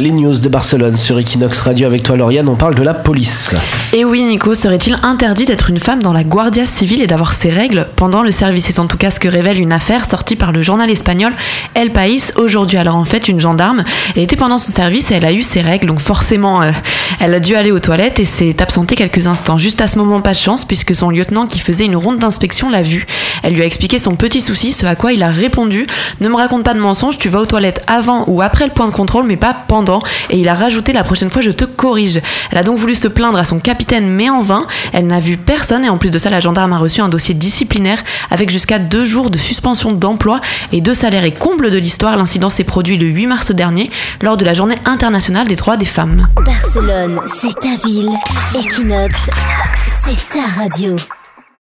Les news de Barcelone sur Equinox Radio avec toi Lauriane, on parle de la police. Et oui Nico, serait-il interdit d'être une femme dans la Guardia Civile et d'avoir ses règles pendant le service? C'est en tout cas ce que révèle une affaire sortie par le journal espagnol El País aujourd'hui. Alors en fait, une gendarme était pendant son service et elle a eu ses règles, donc forcément euh, elle a dû aller aux toilettes et s'est absentée quelques instants. Juste à ce moment, pas de chance puisque son lieutenant qui faisait une ronde d'inspection l'a vue. Elle lui a expliqué son petit souci, ce à quoi il a répondu Ne me raconte pas de mensonges, tu vas aux toilettes avant ou après le point de contrôle mais pas pendant et il a rajouté la prochaine fois je te corrige. Elle a donc voulu se plaindre à son capitaine mais en vain. Elle n'a vu personne et en plus de ça la gendarme a reçu un dossier disciplinaire avec jusqu'à deux jours de suspension d'emploi et de salaire. Et comble de l'histoire, l'incident s'est produit le 8 mars dernier lors de la journée internationale des droits des femmes. Barcelone, c'est ta ville. Equinox, c'est ta radio.